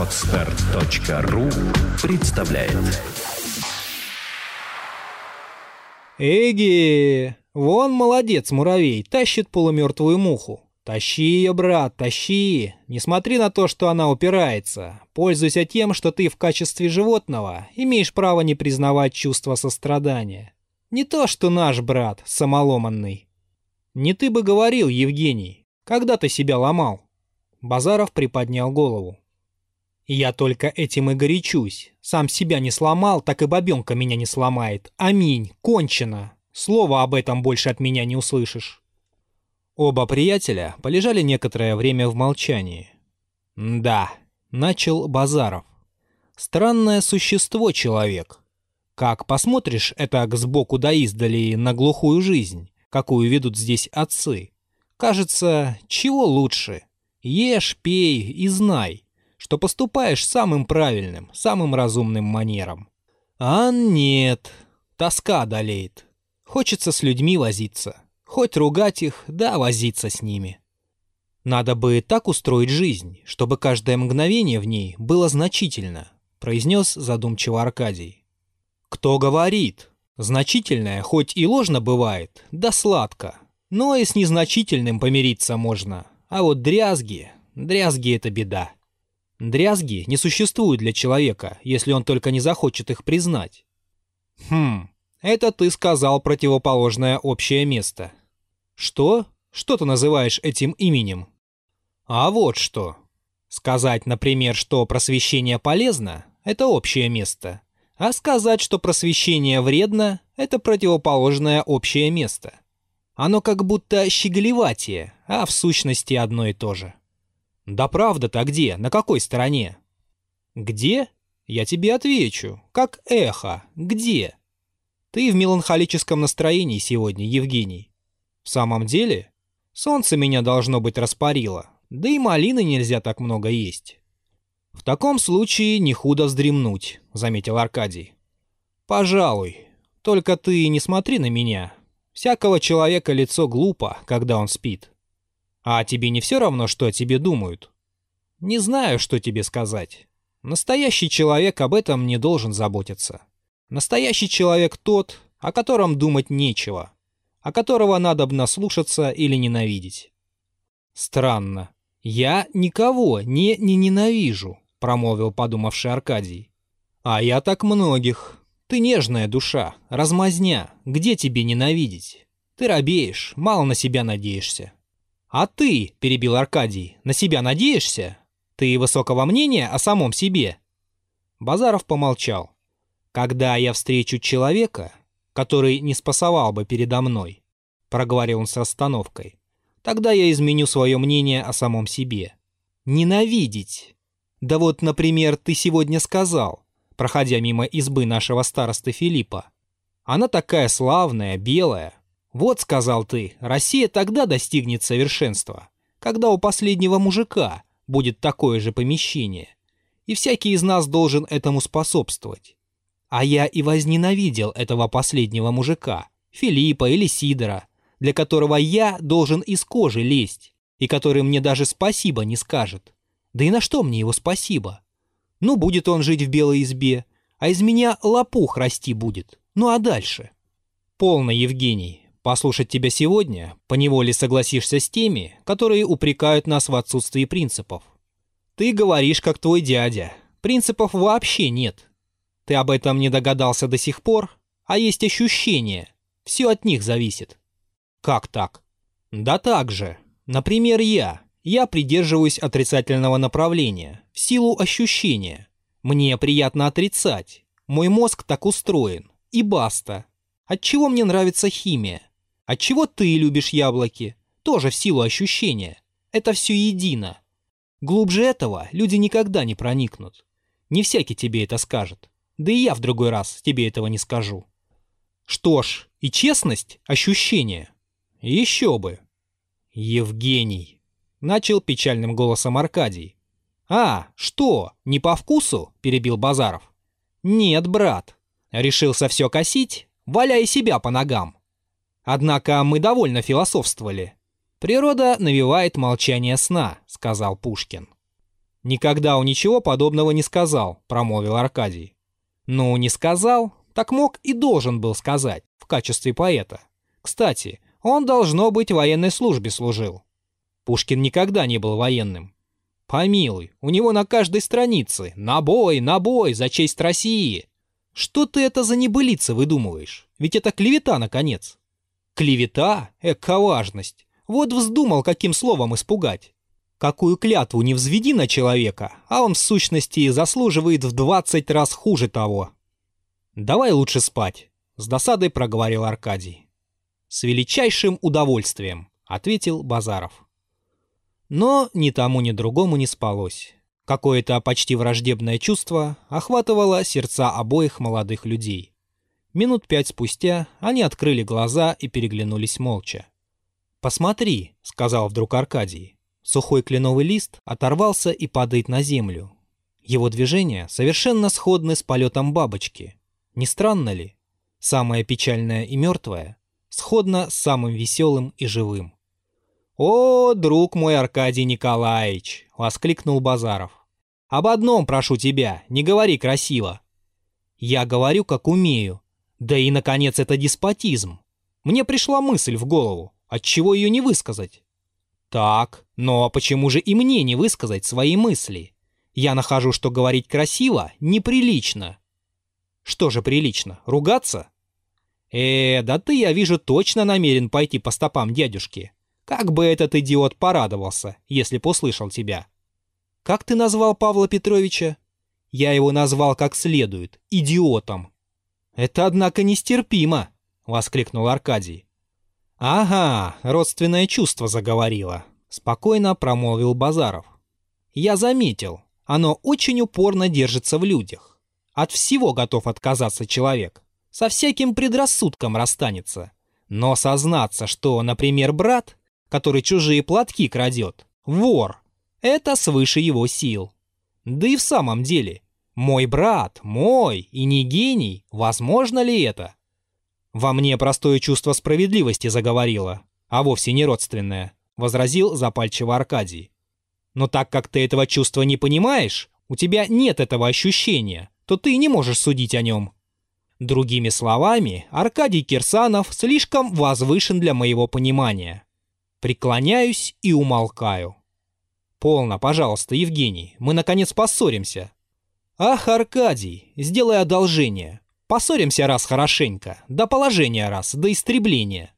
Отстар.ру представляет Эги! Вон молодец, муравей, тащит полумертвую муху. Тащи ее, брат, тащи. Не смотри на то, что она упирается. Пользуйся тем, что ты в качестве животного имеешь право не признавать чувство сострадания. Не то, что наш брат, самоломанный. Не ты бы говорил, Евгений, когда ты себя ломал. Базаров приподнял голову. Я только этим и горячусь. Сам себя не сломал, так и бабенка меня не сломает. Аминь, кончено. Слова об этом больше от меня не услышишь. Оба приятеля полежали некоторое время в молчании. «Да», — начал Базаров. «Странное существо человек. Как посмотришь это сбоку да издали на глухую жизнь, какую ведут здесь отцы, кажется, чего лучше? Ешь, пей и знай, что поступаешь самым правильным, самым разумным манером. А нет, тоска долеет. Хочется с людьми возиться. Хоть ругать их, да возиться с ними. Надо бы так устроить жизнь, чтобы каждое мгновение в ней было значительно, произнес задумчиво Аркадий. Кто говорит? Значительное хоть и ложно бывает, да сладко. Но и с незначительным помириться можно. А вот дрязги, дрязги — это беда. Дрязги не существуют для человека, если он только не захочет их признать. Хм, это ты сказал противоположное общее место. Что? Что ты называешь этим именем? А вот что. Сказать, например, что просвещение полезно – это общее место. А сказать, что просвещение вредно – это противоположное общее место. Оно как будто щеголеватие, а в сущности одно и то же. Да правда-то где? На какой стороне? Где? Я тебе отвечу. Как эхо. Где? Ты в меланхолическом настроении сегодня, Евгений. В самом деле, солнце меня должно быть распарило, да и малины нельзя так много есть. В таком случае не худо вздремнуть, заметил Аркадий. Пожалуй, только ты не смотри на меня. Всякого человека лицо глупо, когда он спит. А тебе не все равно, что о тебе думают? Не знаю, что тебе сказать. Настоящий человек об этом не должен заботиться. Настоящий человек тот, о котором думать нечего а которого надо бы наслушаться или ненавидеть. Странно. Я никого не, не ненавижу, промолвил подумавший Аркадий. А я так многих. Ты нежная душа, размазня, где тебе ненавидеть? Ты робеешь, мало на себя надеешься. А ты, перебил Аркадий, на себя надеешься? Ты высокого мнения о самом себе? Базаров помолчал. Когда я встречу человека, который не спасовал бы передо мной», — проговорил он с остановкой. «Тогда я изменю свое мнение о самом себе. Ненавидеть. Да вот, например, ты сегодня сказал, проходя мимо избы нашего старосты Филиппа. Она такая славная, белая. Вот, сказал ты, Россия тогда достигнет совершенства, когда у последнего мужика будет такое же помещение. И всякий из нас должен этому способствовать. А я и возненавидел этого последнего мужика, Филиппа или Сидора, для которого я должен из кожи лезть, и который мне даже спасибо не скажет. Да и на что мне его спасибо? Ну, будет он жить в белой избе, а из меня лопух расти будет. Ну а дальше? Полно, Евгений. Послушать тебя сегодня, поневоле согласишься с теми, которые упрекают нас в отсутствии принципов. Ты говоришь, как твой дядя. Принципов вообще нет. Ты об этом не догадался до сих пор, а есть ощущение. Все от них зависит. Как так? Да так же. Например, я. Я придерживаюсь отрицательного направления, в силу ощущения. Мне приятно отрицать. Мой мозг так устроен. И баста. Отчего мне нравится химия? Отчего ты любишь яблоки? Тоже в силу ощущения. Это все едино. Глубже этого люди никогда не проникнут. Не всякий тебе это скажет. Да и я в другой раз тебе этого не скажу. Что ж, и честность – ощущение. Еще бы. Евгений. Начал печальным голосом Аркадий. «А, что, не по вкусу?» – перебил Базаров. «Нет, брат. Решился все косить? Валяй себя по ногам. Однако мы довольно философствовали. Природа навевает молчание сна», – сказал Пушкин. «Никогда он ничего подобного не сказал», — промолвил Аркадий. «Ну, не сказал, так мог и должен был сказать в качестве поэта. Кстати, он, должно быть, в военной службе служил. Пушкин никогда не был военным. Помилуй, у него на каждой странице «На бой, на бой, за честь России!» Что ты это за небылица выдумываешь? Ведь это клевета, наконец. Клевета? Эка важность. Вот вздумал, каким словом испугать. Какую клятву не взведи на человека, а он в сущности заслуживает в двадцать раз хуже того. «Давай лучше спать», — с досадой проговорил Аркадий. «С величайшим удовольствием», — ответил Базаров. Но ни тому, ни другому не спалось. Какое-то почти враждебное чувство охватывало сердца обоих молодых людей. Минут пять спустя они открыли глаза и переглянулись молча. «Посмотри», — сказал вдруг Аркадий. Сухой кленовый лист оторвался и падает на землю. Его движения совершенно сходны с полетом бабочки. Не странно ли? Самое печальное и мертвое сходно с самым веселым и живым. «О, друг мой Аркадий Николаевич!» — воскликнул Базаров. «Об одном прошу тебя, не говори красиво». «Я говорю, как умею. Да и, наконец, это деспотизм. Мне пришла мысль в голову, отчего ее не высказать?» «Так, но почему же и мне не высказать свои мысли? Я нахожу, что говорить красиво неприлично». «Что же прилично, ругаться?» «Э, да ты, я вижу, точно намерен пойти по стопам дядюшки. Как бы этот идиот порадовался, если б услышал тебя. Как ты назвал Павла Петровича? Я его назвал как следует, идиотом. Это, однако, нестерпимо, воскликнул Аркадий. Ага, родственное чувство заговорило, спокойно промолвил Базаров. Я заметил, оно очень упорно держится в людях. От всего готов отказаться человек. Со всяким предрассудком расстанется. Но сознаться, что, например, брат который чужие платки крадет, вор, это свыше его сил. Да и в самом деле, мой брат, мой и не гений, возможно ли это? Во мне простое чувство справедливости заговорило, а вовсе не родственное, возразил запальчиво Аркадий. Но так как ты этого чувства не понимаешь, у тебя нет этого ощущения, то ты не можешь судить о нем. Другими словами, Аркадий Кирсанов слишком возвышен для моего понимания. Преклоняюсь и умолкаю. Полно, пожалуйста, Евгений, мы наконец поссоримся. Ах, Аркадий, сделай одолжение. Поссоримся раз хорошенько, до положения раз, до истребления.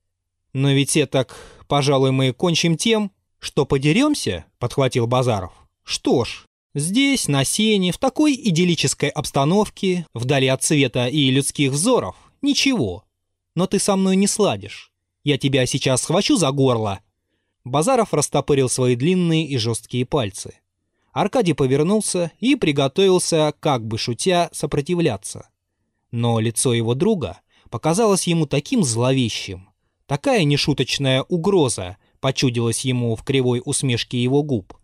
Но ведь это, пожалуй, мы кончим тем, что подеремся, подхватил Базаров. Что ж, здесь, на сене, в такой идиллической обстановке, вдали от света и людских взоров, ничего. Но ты со мной не сладишь. Я тебя сейчас схвачу за горло Базаров растопырил свои длинные и жесткие пальцы. Аркадий повернулся и приготовился, как бы шутя, сопротивляться. Но лицо его друга показалось ему таким зловещим. Такая нешуточная угроза почудилась ему в кривой усмешке его губ,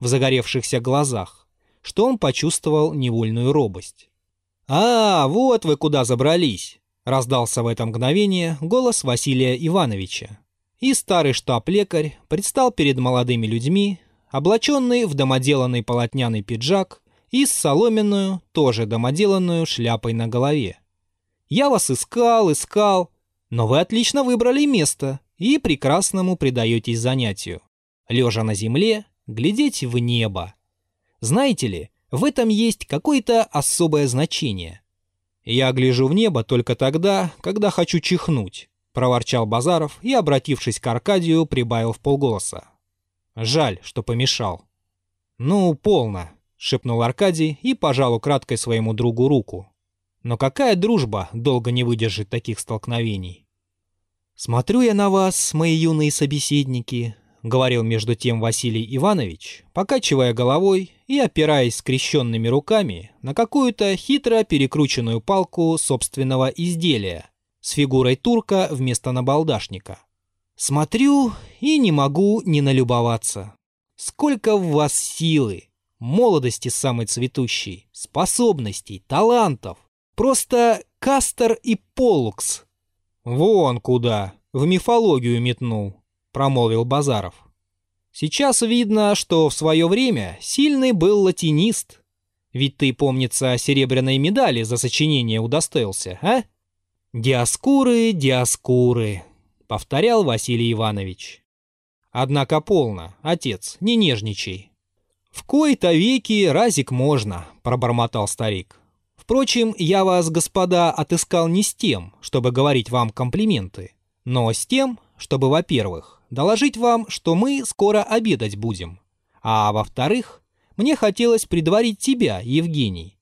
в загоревшихся глазах, что он почувствовал невольную робость. «А, вот вы куда забрались!» — раздался в это мгновение голос Василия Ивановича, и старый штаб-лекарь предстал перед молодыми людьми, облаченный в домоделанный полотняный пиджак и с соломенную, тоже домоделанную шляпой на голове. «Я вас искал, искал, но вы отлично выбрали место и прекрасному предаетесь занятию. Лежа на земле, глядеть в небо. Знаете ли, в этом есть какое-то особое значение. Я гляжу в небо только тогда, когда хочу чихнуть проворчал Базаров и, обратившись к Аркадию, прибавил в полголоса. «Жаль, что помешал». «Ну, полно», — шепнул Аркадий и пожал украдкой своему другу руку. «Но какая дружба долго не выдержит таких столкновений?» «Смотрю я на вас, мои юные собеседники», — говорил между тем Василий Иванович, покачивая головой и опираясь скрещенными руками на какую-то хитро перекрученную палку собственного изделия — с фигурой турка вместо набалдашника. Смотрю и не могу не налюбоваться. Сколько в вас силы, молодости самой цветущей, способностей, талантов. Просто Кастер и Полукс. Вон куда, в мифологию метнул, промолвил Базаров. Сейчас видно, что в свое время сильный был латинист. Ведь ты, помнится, серебряной медали за сочинение удостоился, а? «Диаскуры, диаскуры», — повторял Василий Иванович. «Однако полно, отец, не нежничай». «В кои-то веки разик можно», — пробормотал старик. «Впрочем, я вас, господа, отыскал не с тем, чтобы говорить вам комплименты, но с тем, чтобы, во-первых, доложить вам, что мы скоро обедать будем, а во-вторых, мне хотелось предварить тебя, Евгений.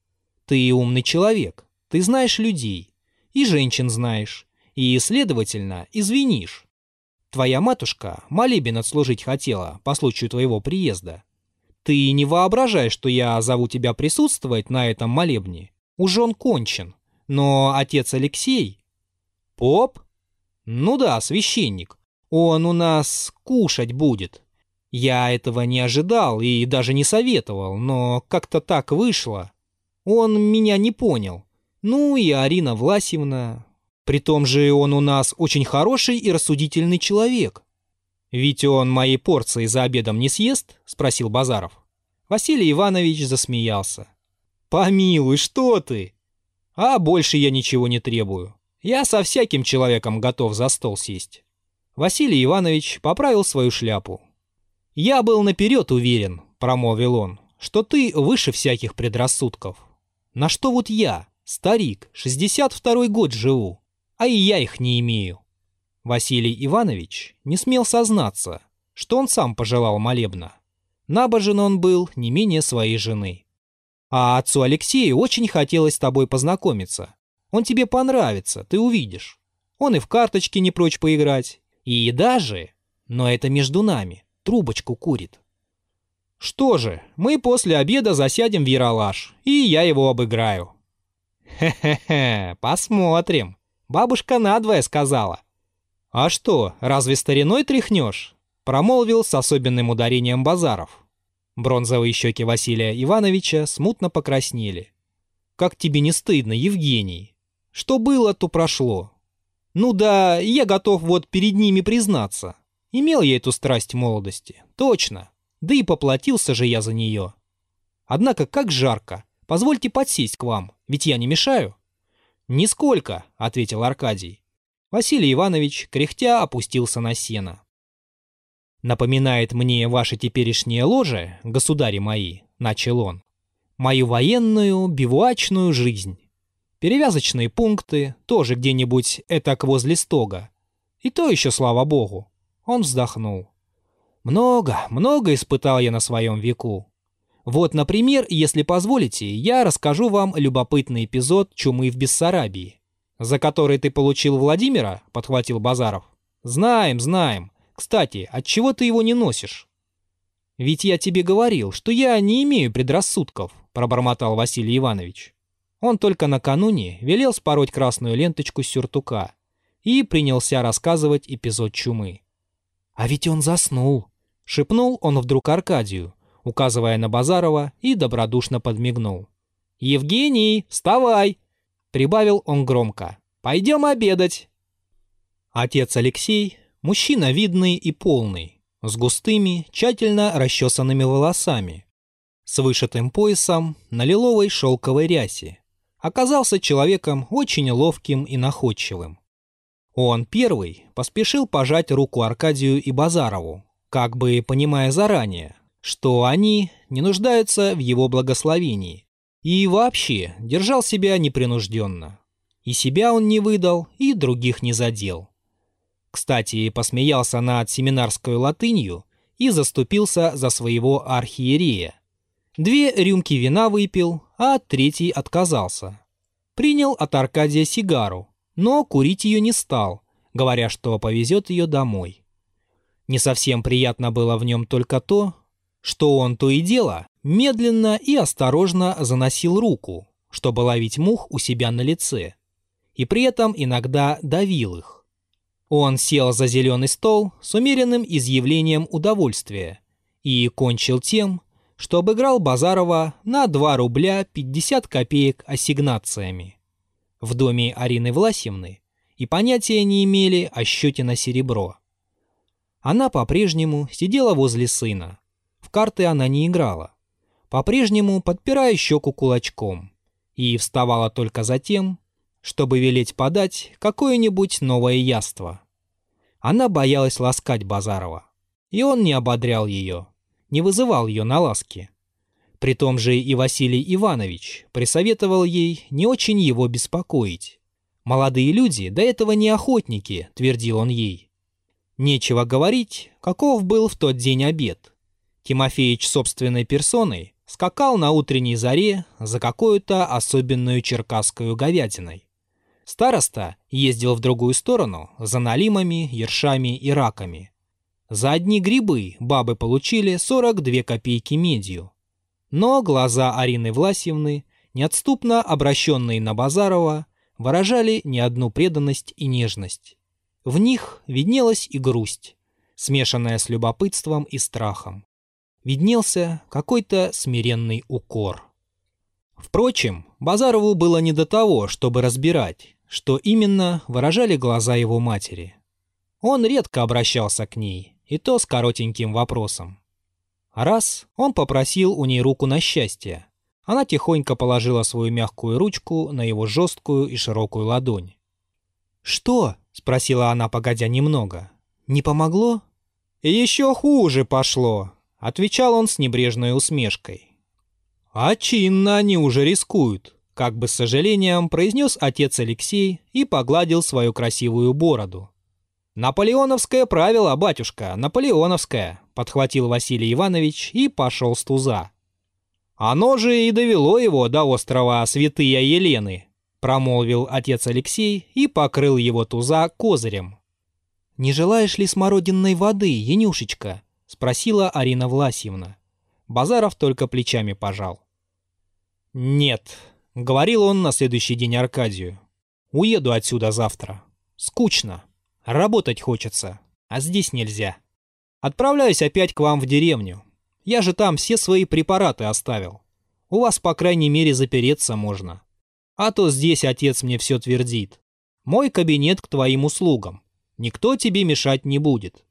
Ты умный человек, ты знаешь людей, и женщин знаешь, и, следовательно, извинишь. Твоя матушка молебен отслужить хотела по случаю твоего приезда. Ты не воображай, что я зову тебя присутствовать на этом молебне. Уж он кончен. Но отец Алексей... Поп? Ну да, священник. Он у нас кушать будет. Я этого не ожидал и даже не советовал, но как-то так вышло. Он меня не понял. Ну и Арина Власьевна. При том же он у нас очень хороший и рассудительный человек. Ведь он моей порции за обедом не съест? Спросил Базаров. Василий Иванович засмеялся. Помилуй, что ты? А больше я ничего не требую. Я со всяким человеком готов за стол сесть. Василий Иванович поправил свою шляпу. «Я был наперед уверен», — промолвил он, — «что ты выше всяких предрассудков. На что вот я, Старик, 62-й год живу, а и я их не имею. Василий Иванович не смел сознаться, что он сам пожелал молебна. Набожен он был не менее своей жены. А отцу Алексею очень хотелось с тобой познакомиться. Он тебе понравится, ты увидишь. Он и в карточки не прочь поиграть. И даже, но это между нами, трубочку курит. Что же, мы после обеда засядем в Яралаш, и я его обыграю. «Хе-хе-хе, посмотрим. Бабушка надвое сказала». «А что, разве стариной тряхнешь?» Промолвил с особенным ударением Базаров. Бронзовые щеки Василия Ивановича смутно покраснели. «Как тебе не стыдно, Евгений? Что было, то прошло. Ну да, я готов вот перед ними признаться. Имел я эту страсть молодости, точно. Да и поплатился же я за нее. Однако как жарко. Позвольте подсесть к вам, ведь я не мешаю». «Нисколько», — ответил Аркадий. Василий Иванович, кряхтя, опустился на сено. «Напоминает мне ваше теперешнее ложе, государи мои», — начал он, «мою военную бивуачную жизнь. Перевязочные пункты, тоже где-нибудь этак возле стога. И то еще, слава богу». Он вздохнул. «Много, много испытал я на своем веку. Вот, например, если позволите, я расскажу вам любопытный эпизод чумы в Бессарабии. За который ты получил Владимира, подхватил Базаров. Знаем, знаем. Кстати, от чего ты его не носишь? Ведь я тебе говорил, что я не имею предрассудков, пробормотал Василий Иванович. Он только накануне велел спороть красную ленточку с сюртука и принялся рассказывать эпизод чумы. А ведь он заснул, шепнул он вдруг Аркадию, указывая на Базарова, и добродушно подмигнул. «Евгений, вставай!» — прибавил он громко. «Пойдем обедать!» Отец Алексей — мужчина видный и полный, с густыми, тщательно расчесанными волосами, с вышитым поясом на лиловой шелковой рясе. Оказался человеком очень ловким и находчивым. Он первый поспешил пожать руку Аркадию и Базарову, как бы понимая заранее, что они не нуждаются в его благословении. И вообще держал себя непринужденно. И себя он не выдал, и других не задел. Кстати, посмеялся над семинарской латынью и заступился за своего архиерея. Две рюмки вина выпил, а третий отказался. Принял от Аркадия сигару, но курить ее не стал, говоря, что повезет ее домой. Не совсем приятно было в нем только то, что он то и дело медленно и осторожно заносил руку, чтобы ловить мух у себя на лице, и при этом иногда давил их. Он сел за зеленый стол с умеренным изъявлением удовольствия и кончил тем, что обыграл Базарова на 2 рубля 50 копеек ассигнациями. В доме Арины Власьевны и понятия не имели о счете на серебро. Она по-прежнему сидела возле сына. Карты она не играла. По-прежнему подпирая щеку кулачком. И вставала только за тем, чтобы велеть подать какое-нибудь новое яство. Она боялась ласкать Базарова. И он не ободрял ее, не вызывал ее на ласки. При том же и Василий Иванович присоветовал ей не очень его беспокоить. «Молодые люди до этого не охотники», — твердил он ей. Нечего говорить, каков был в тот день обед. Тимофеич собственной персоной скакал на утренней заре за какую-то особенную черкасскую говядиной. Староста ездил в другую сторону за налимами, ершами и раками. За одни грибы бабы получили 42 копейки медью. Но глаза Арины Власьевны, неотступно обращенные на Базарова, выражали не одну преданность и нежность. В них виднелась и грусть, смешанная с любопытством и страхом. Виднелся какой-то смиренный укор. Впрочем, Базарову было не до того, чтобы разбирать, что именно выражали глаза его матери. Он редко обращался к ней, и то с коротеньким вопросом. Раз он попросил у ней руку на счастье, она тихонько положила свою мягкую ручку на его жесткую и широкую ладонь. «Что?» — спросила она, погодя немного. «Не помогло?» «Еще хуже пошло», — отвечал он с небрежной усмешкой. «А чинно они уже рискуют», — как бы с сожалением произнес отец Алексей и погладил свою красивую бороду. «Наполеоновское правило, батюшка, наполеоновское», — подхватил Василий Иванович и пошел с туза. «Оно же и довело его до острова Святые Елены», промолвил отец Алексей и покрыл его туза козырем. «Не желаешь ли смородинной воды, Янюшечка?» — спросила Арина Власьевна. Базаров только плечами пожал. «Нет», — говорил он на следующий день Аркадию. «Уеду отсюда завтра. Скучно. Работать хочется, а здесь нельзя. Отправляюсь опять к вам в деревню. Я же там все свои препараты оставил. У вас, по крайней мере, запереться можно. А то здесь отец мне все твердит. Мой кабинет к твоим услугам. Никто тебе мешать не будет.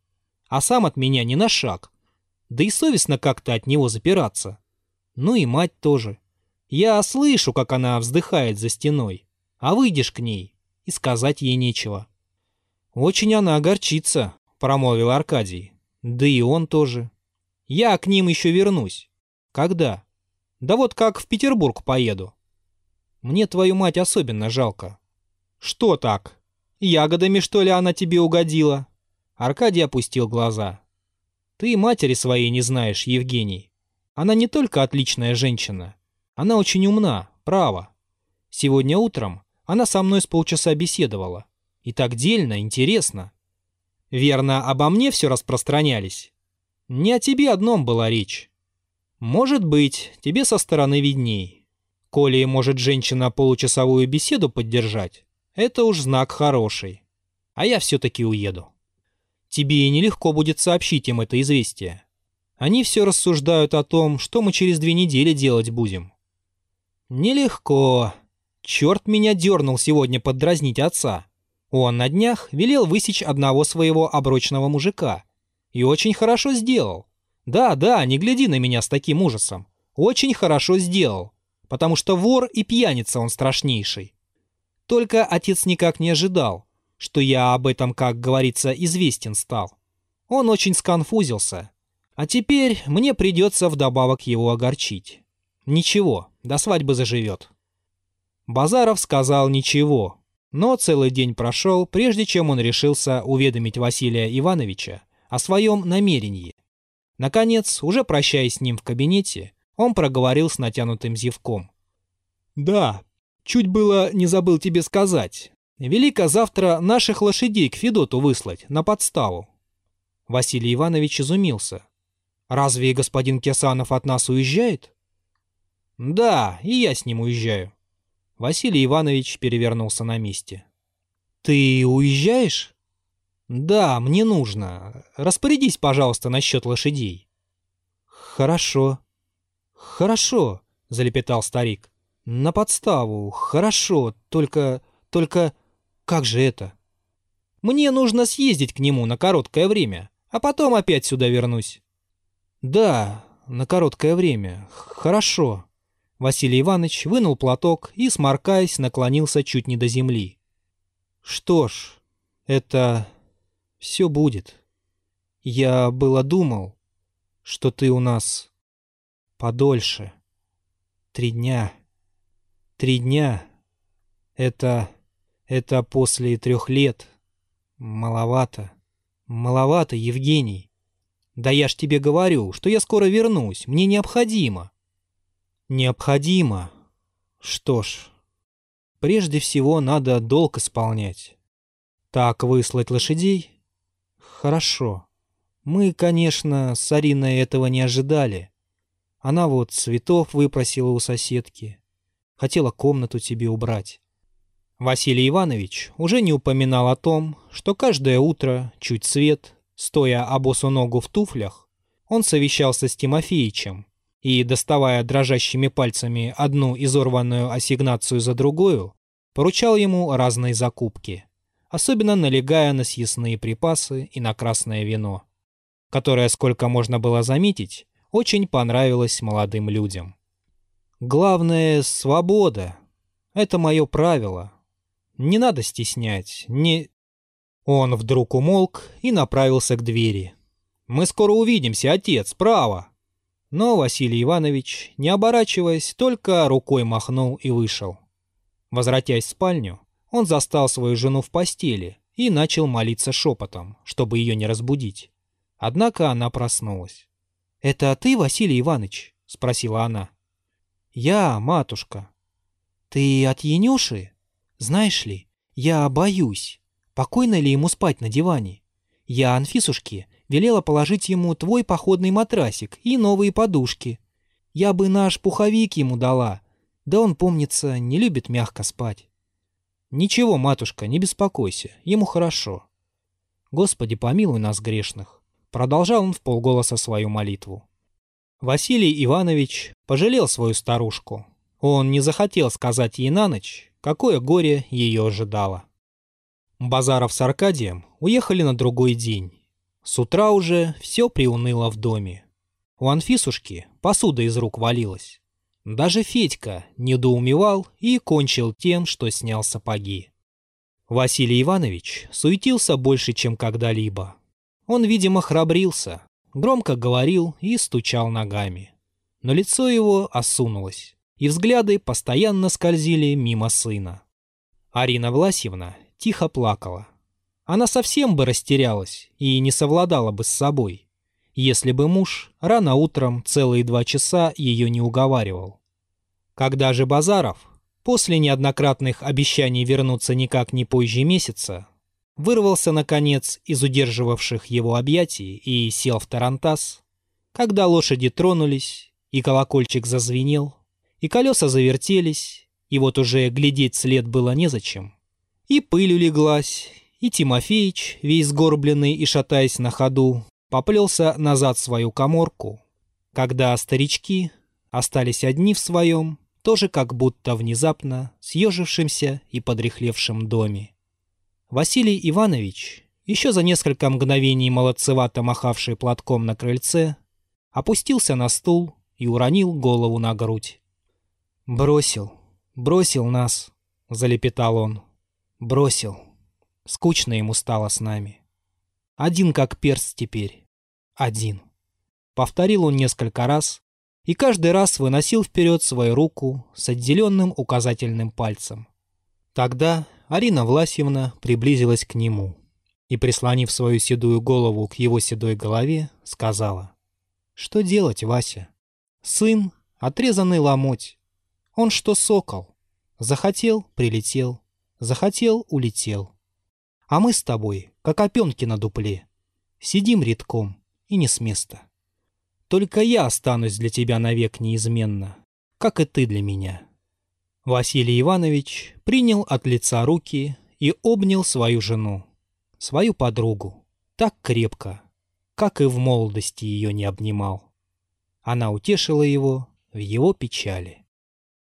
А сам от меня не на шаг. Да и совестно как-то от него запираться. Ну и мать тоже. Я слышу, как она вздыхает за стеной. А выйдешь к ней, и сказать ей нечего. Очень она огорчится, промолвил Аркадий. Да и он тоже. Я к ним еще вернусь. Когда? Да вот как в Петербург поеду. Мне твою мать особенно жалко». «Что так? Ягодами, что ли, она тебе угодила?» Аркадий опустил глаза. «Ты матери своей не знаешь, Евгений. Она не только отличная женщина. Она очень умна, право. Сегодня утром она со мной с полчаса беседовала. И так дельно, интересно. Верно, обо мне все распространялись. Не о тебе одном была речь. Может быть, тебе со стороны видней. Коли может женщина получасовую беседу поддержать, это уж знак хороший. А я все-таки уеду. Тебе и нелегко будет сообщить им это известие. Они все рассуждают о том, что мы через две недели делать будем. Нелегко. Черт меня дернул сегодня поддразнить отца. Он на днях велел высечь одного своего оброчного мужика. И очень хорошо сделал. Да, да, не гляди на меня с таким ужасом. Очень хорошо сделал потому что вор и пьяница он страшнейший. Только отец никак не ожидал, что я об этом, как говорится, известен стал. Он очень сконфузился. А теперь мне придется вдобавок его огорчить. Ничего, до свадьбы заживет. Базаров сказал ничего, но целый день прошел, прежде чем он решился уведомить Василия Ивановича о своем намерении. Наконец, уже прощаясь с ним в кабинете, он проговорил с натянутым зевком. «Да, чуть было не забыл тебе сказать. Велика завтра наших лошадей к Федоту выслать, на подставу». Василий Иванович изумился. «Разве господин Кесанов от нас уезжает?» «Да, и я с ним уезжаю». Василий Иванович перевернулся на месте. «Ты уезжаешь?» «Да, мне нужно. Распорядись, пожалуйста, насчет лошадей». «Хорошо», «Хорошо», — залепетал старик. «На подставу. Хорошо. Только... только... Как же это?» «Мне нужно съездить к нему на короткое время, а потом опять сюда вернусь». «Да, на короткое время. Хорошо». Василий Иванович вынул платок и, сморкаясь, наклонился чуть не до земли. «Что ж, это... все будет. Я было думал, что ты у нас подольше. Три дня. Три дня. Это... это после трех лет. Маловато. Маловато, Евгений. Да я ж тебе говорю, что я скоро вернусь. Мне необходимо. Необходимо. Что ж, прежде всего надо долг исполнять. Так выслать лошадей? Хорошо. Мы, конечно, с Ариной этого не ожидали. Она вот цветов выпросила у соседки. Хотела комнату тебе убрать. Василий Иванович уже не упоминал о том, что каждое утро, чуть свет, стоя обосу ногу в туфлях, он совещался с Тимофеичем и, доставая дрожащими пальцами одну изорванную ассигнацию за другую, поручал ему разные закупки, особенно налегая на съестные припасы и на красное вино которое, сколько можно было заметить, очень понравилось молодым людям. Главное — свобода. Это мое правило. Не надо стеснять, не... Он вдруг умолк и направился к двери. «Мы скоро увидимся, отец, право!» Но Василий Иванович, не оборачиваясь, только рукой махнул и вышел. Возвратясь в спальню, он застал свою жену в постели и начал молиться шепотом, чтобы ее не разбудить. Однако она проснулась. «Это ты, Василий Иванович?» — спросила она. «Я, матушка». «Ты от Янюши? Знаешь ли, я боюсь, покойно ли ему спать на диване. Я Анфисушке велела положить ему твой походный матрасик и новые подушки. Я бы наш пуховик ему дала, да он, помнится, не любит мягко спать». «Ничего, матушка, не беспокойся, ему хорошо». «Господи, помилуй нас грешных». Продолжал он в полголоса свою молитву. Василий Иванович пожалел свою старушку. Он не захотел сказать ей на ночь, какое горе ее ожидало. Базаров с Аркадием уехали на другой день. С утра уже все приуныло в доме. У Анфисушки посуда из рук валилась. Даже Федька недоумевал и кончил тем, что снял сапоги. Василий Иванович суетился больше, чем когда-либо. Он, видимо, храбрился, громко говорил и стучал ногами. Но лицо его осунулось, и взгляды постоянно скользили мимо сына. Арина Власьевна тихо плакала. Она совсем бы растерялась и не совладала бы с собой, если бы муж рано утром целые два часа ее не уговаривал. Когда же Базаров, после неоднократных обещаний вернуться никак не позже месяца, вырвался, наконец, из удерживавших его объятий и сел в тарантас, когда лошади тронулись, и колокольчик зазвенел, и колеса завертелись, и вот уже глядеть след было незачем. И пыль улеглась, и Тимофеич, весь сгорбленный и шатаясь на ходу, поплелся назад в свою коморку, когда старички остались одни в своем, тоже как будто внезапно съежившемся и подрехлевшем доме. Василий Иванович, еще за несколько мгновений молодцевато махавший платком на крыльце, опустился на стул и уронил голову на грудь. «Бросил, бросил нас», — залепетал он. «Бросил. Скучно ему стало с нами. Один как перст теперь. Один». Повторил он несколько раз и каждый раз выносил вперед свою руку с отделенным указательным пальцем. Тогда Арина Власьевна приблизилась к нему и, прислонив свою седую голову к его седой голове, сказала. «Что делать, Вася? Сын — отрезанный ломоть. Он что сокол. Захотел — прилетел. Захотел — улетел. А мы с тобой, как опенки на дупле. Сидим редком и не с места. Только я останусь для тебя навек неизменно, как и ты для меня». Василий Иванович принял от лица руки и обнял свою жену, свою подругу, так крепко, как и в молодости ее не обнимал. Она утешила его в его печали.